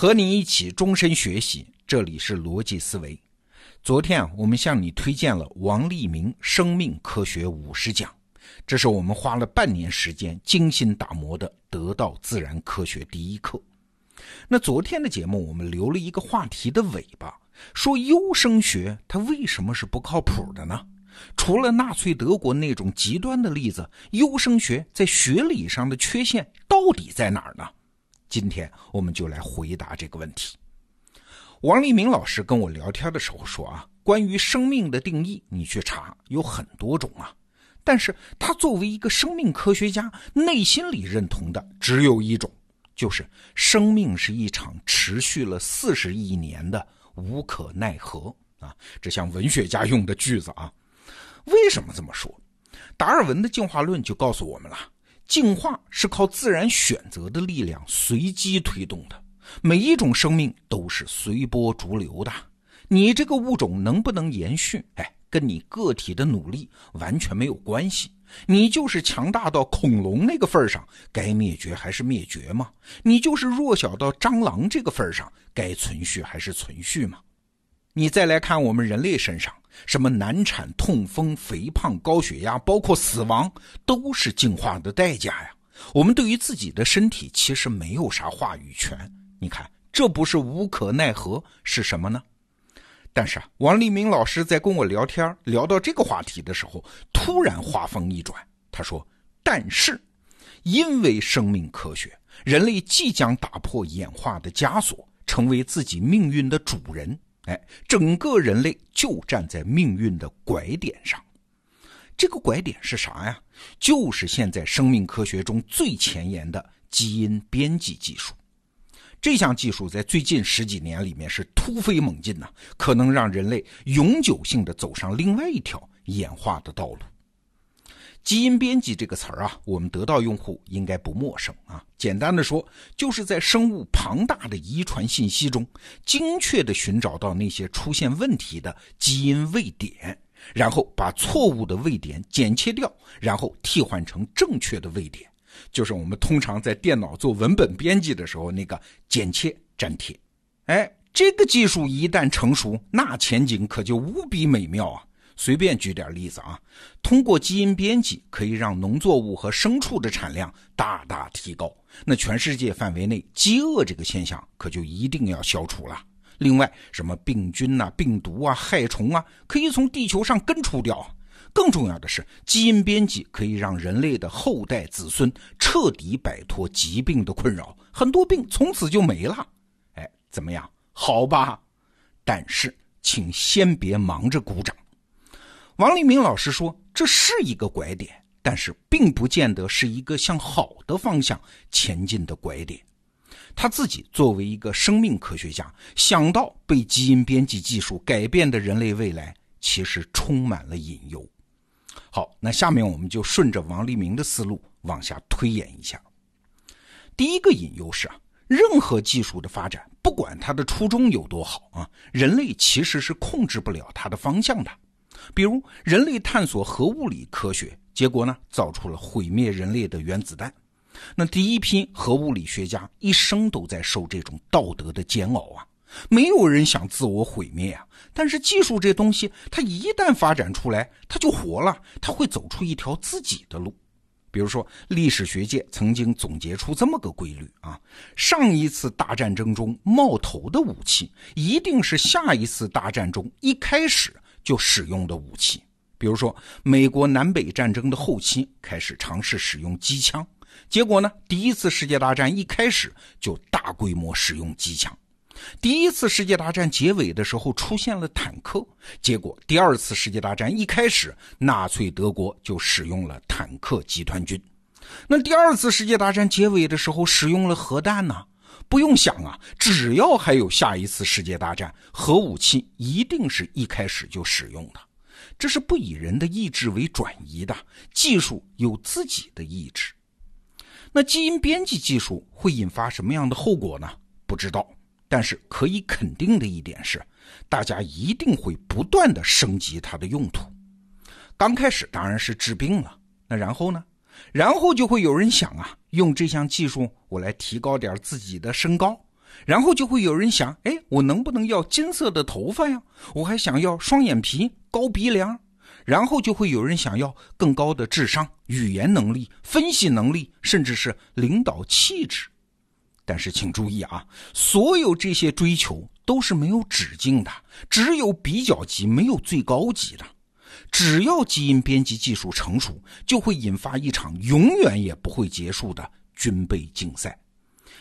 和你一起终身学习，这里是逻辑思维。昨天啊，我们向你推荐了王立明《生命科学五十讲》，这是我们花了半年时间精心打磨的得到自然科学第一课。那昨天的节目，我们留了一个话题的尾巴，说优生学它为什么是不靠谱的呢？除了纳粹德国那种极端的例子，优生学在学理上的缺陷到底在哪儿呢？今天我们就来回答这个问题。王立明老师跟我聊天的时候说啊，关于生命的定义，你去查有很多种啊，但是他作为一个生命科学家，内心里认同的只有一种，就是生命是一场持续了四十亿年的无可奈何啊，这像文学家用的句子啊。为什么这么说？达尔文的进化论就告诉我们了，进化是靠自然选择的力量随机推动的，每一种生命都是随波逐流的。你这个物种能不能延续，哎，跟你个体的努力完全没有关系。你就是强大到恐龙那个份上，该灭绝还是灭绝吗？你就是弱小到蟑螂这个份上，该存续还是存续吗？你再来看我们人类身上。什么难产、痛风、肥胖、高血压，包括死亡，都是进化的代价呀。我们对于自己的身体其实没有啥话语权。你看，这不是无可奈何是什么呢？但是啊，王立明老师在跟我聊天，聊到这个话题的时候，突然话锋一转，他说：“但是，因为生命科学，人类即将打破演化的枷锁，成为自己命运的主人。”哎，整个人类就站在命运的拐点上，这个拐点是啥呀？就是现在生命科学中最前沿的基因编辑技术。这项技术在最近十几年里面是突飞猛进呐，可能让人类永久性的走上另外一条演化的道路。基因编辑这个词儿啊，我们得到用户应该不陌生啊。简单的说，就是在生物庞大的遗传信息中，精确的寻找到那些出现问题的基因位点，然后把错误的位点剪切掉，然后替换成正确的位点，就是我们通常在电脑做文本编辑的时候那个剪切粘贴。哎，这个技术一旦成熟，那前景可就无比美妙啊！随便举点例子啊，通过基因编辑可以让农作物和牲畜的产量大大提高，那全世界范围内饥饿这个现象可就一定要消除了。另外，什么病菌呐、病毒啊、害虫啊，可以从地球上根除掉。更重要的是，基因编辑可以让人类的后代子孙彻底摆脱疾病的困扰，很多病从此就没了。哎，怎么样？好吧？但是，请先别忙着鼓掌。王立明老师说：“这是一个拐点，但是并不见得是一个向好的方向前进的拐点。”他自己作为一个生命科学家，想到被基因编辑技术改变的人类未来，其实充满了隐忧。好，那下面我们就顺着王立明的思路往下推演一下。第一个隐忧是啊，任何技术的发展，不管它的初衷有多好啊，人类其实是控制不了它的方向的。比如，人类探索核物理科学，结果呢，造出了毁灭人类的原子弹。那第一批核物理学家一生都在受这种道德的煎熬啊，没有人想自我毁灭啊。但是技术这东西，它一旦发展出来，它就活了，它会走出一条自己的路。比如说，历史学界曾经总结出这么个规律啊：上一次大战争中冒头的武器，一定是下一次大战中一开始。就使用的武器，比如说美国南北战争的后期开始尝试使用机枪，结果呢，第一次世界大战一开始就大规模使用机枪；第一次世界大战结尾的时候出现了坦克，结果第二次世界大战一开始，纳粹德国就使用了坦克集团军；那第二次世界大战结尾的时候使用了核弹呢？不用想啊，只要还有下一次世界大战，核武器一定是一开始就使用的。这是不以人的意志为转移的，技术有自己的意志。那基因编辑技术会引发什么样的后果呢？不知道。但是可以肯定的一点是，大家一定会不断的升级它的用途。刚开始当然是治病了，那然后呢？然后就会有人想啊，用这项技术我来提高点自己的身高，然后就会有人想，哎，我能不能要金色的头发呀？我还想要双眼皮、高鼻梁。然后就会有人想要更高的智商、语言能力、分析能力，甚至是领导气质。但是请注意啊，所有这些追求都是没有止境的，只有比较级，没有最高级的。只要基因编辑技术成熟，就会引发一场永远也不会结束的军备竞赛。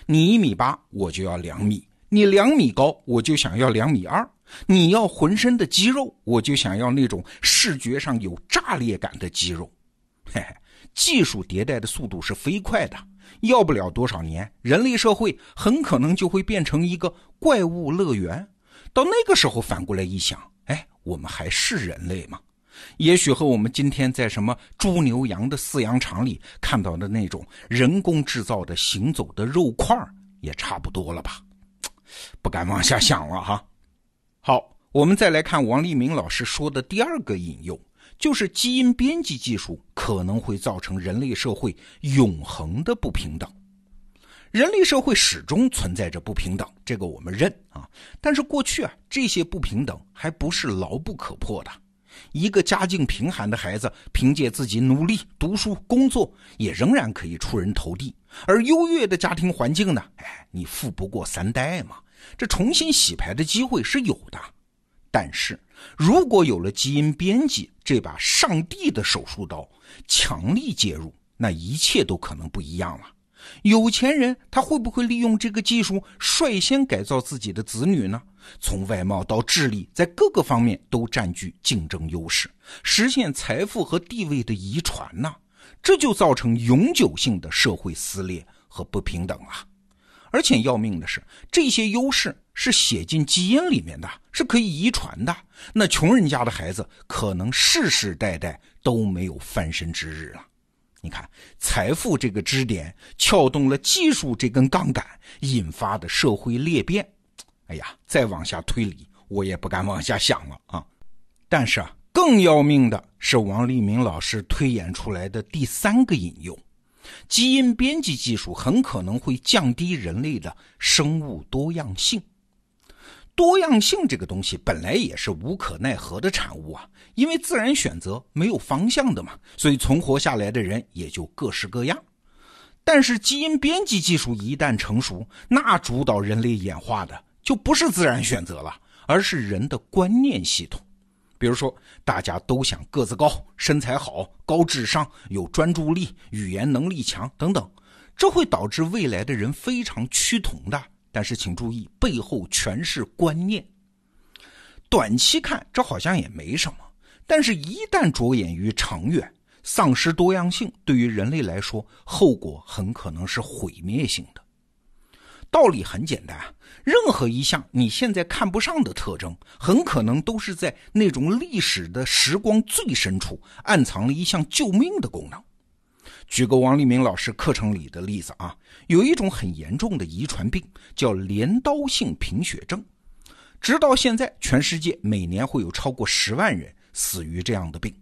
你一米八，我就要两米；你两米高，我就想要两米二；你要浑身的肌肉，我就想要那种视觉上有炸裂感的肌肉。嘿嘿，技术迭代的速度是飞快的，要不了多少年，人类社会很可能就会变成一个怪物乐园。到那个时候，反过来一想，哎，我们还是人类吗？也许和我们今天在什么猪牛羊的饲养场里看到的那种人工制造的行走的肉块也差不多了吧？不敢往下想了哈。好，我们再来看王立明老师说的第二个引诱，就是基因编辑技术可能会造成人类社会永恒的不平等。人类社会始终存在着不平等，这个我们认啊。但是过去啊，这些不平等还不是牢不可破的。一个家境贫寒的孩子，凭借自己努力读书工作，也仍然可以出人头地。而优越的家庭环境呢？哎，你富不过三代嘛，这重新洗牌的机会是有的。但是，如果有了基因编辑这把上帝的手术刀，强力介入，那一切都可能不一样了。有钱人他会不会利用这个技术率先改造自己的子女呢？从外貌到智力，在各个方面都占据竞争优势，实现财富和地位的遗传呢？这就造成永久性的社会撕裂和不平等啊。而且要命的是，这些优势是写进基因里面的，是可以遗传的。那穷人家的孩子可能世世代代都没有翻身之日了。你看，财富这个支点撬动了技术这根杠杆，引发的社会裂变。哎呀，再往下推理，我也不敢往下想了啊！但是啊，更要命的是王立明老师推演出来的第三个引诱：基因编辑技术很可能会降低人类的生物多样性。多样性这个东西本来也是无可奈何的产物啊，因为自然选择没有方向的嘛，所以存活下来的人也就各式各样。但是基因编辑技术一旦成熟，那主导人类演化的就不是自然选择了，而是人的观念系统。比如说，大家都想个子高、身材好、高智商、有专注力、语言能力强等等，这会导致未来的人非常趋同的。但是请注意，背后全是观念。短期看，这好像也没什么；但是，一旦着眼于长远，丧失多样性对于人类来说，后果很可能是毁灭性的。道理很简单，任何一项你现在看不上的特征，很可能都是在那种历史的时光最深处暗藏了一项救命的功能。举个王立明老师课程里的例子啊，有一种很严重的遗传病叫镰刀性贫血症，直到现在，全世界每年会有超过十万人死于这样的病。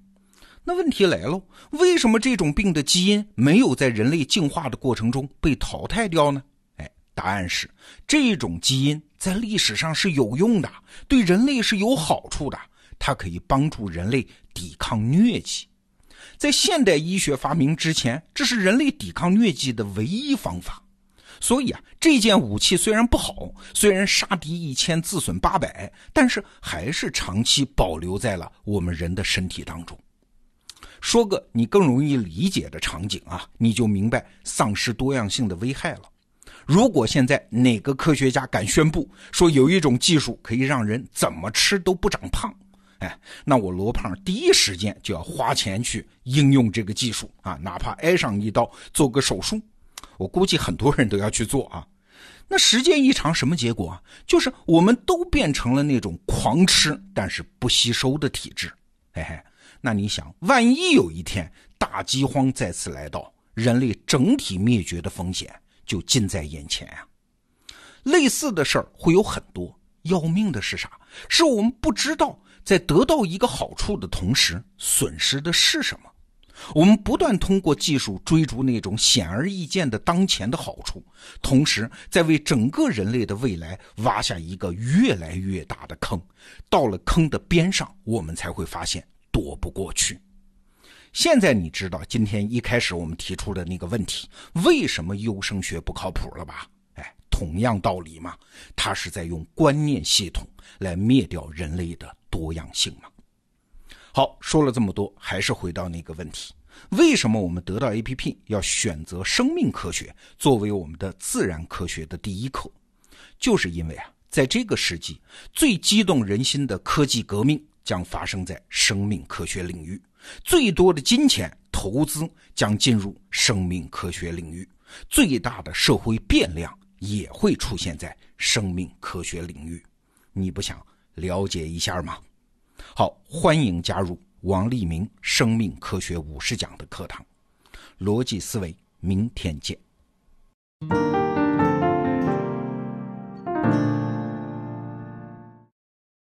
那问题来了，为什么这种病的基因没有在人类进化的过程中被淘汰掉呢？哎，答案是这种基因在历史上是有用的，对人类是有好处的，它可以帮助人类抵抗疟疾。在现代医学发明之前，这是人类抵抗疟疾的唯一方法。所以啊，这件武器虽然不好，虽然杀敌一千自损八百，但是还是长期保留在了我们人的身体当中。说个你更容易理解的场景啊，你就明白丧失多样性的危害了。如果现在哪个科学家敢宣布说有一种技术可以让人怎么吃都不长胖？哎，那我罗胖第一时间就要花钱去应用这个技术啊，哪怕挨上一刀，做个手术，我估计很多人都要去做啊。那时间一长，什么结果啊？就是我们都变成了那种狂吃但是不吸收的体质。嘿嘿，那你想，万一有一天大饥荒再次来到，人类整体灭绝的风险就近在眼前啊！类似的事儿会有很多，要命的是啥？是我们不知道。在得到一个好处的同时，损失的是什么？我们不断通过技术追逐那种显而易见的当前的好处，同时在为整个人类的未来挖下一个越来越大的坑。到了坑的边上，我们才会发现躲不过去。现在你知道今天一开始我们提出的那个问题：为什么优生学不靠谱了吧？哎，同样道理嘛，它是在用观念系统来灭掉人类的多样性嘛。好，说了这么多，还是回到那个问题：为什么我们得到 APP 要选择生命科学作为我们的自然科学的第一课？就是因为啊，在这个世纪，最激动人心的科技革命将发生在生命科学领域，最多的金钱投资将进入生命科学领域，最大的社会变量也会出现在生命科学领域。你不想了解一下吗？好欢迎加入王立明生命科学五十讲的课堂。逻辑思维明天见。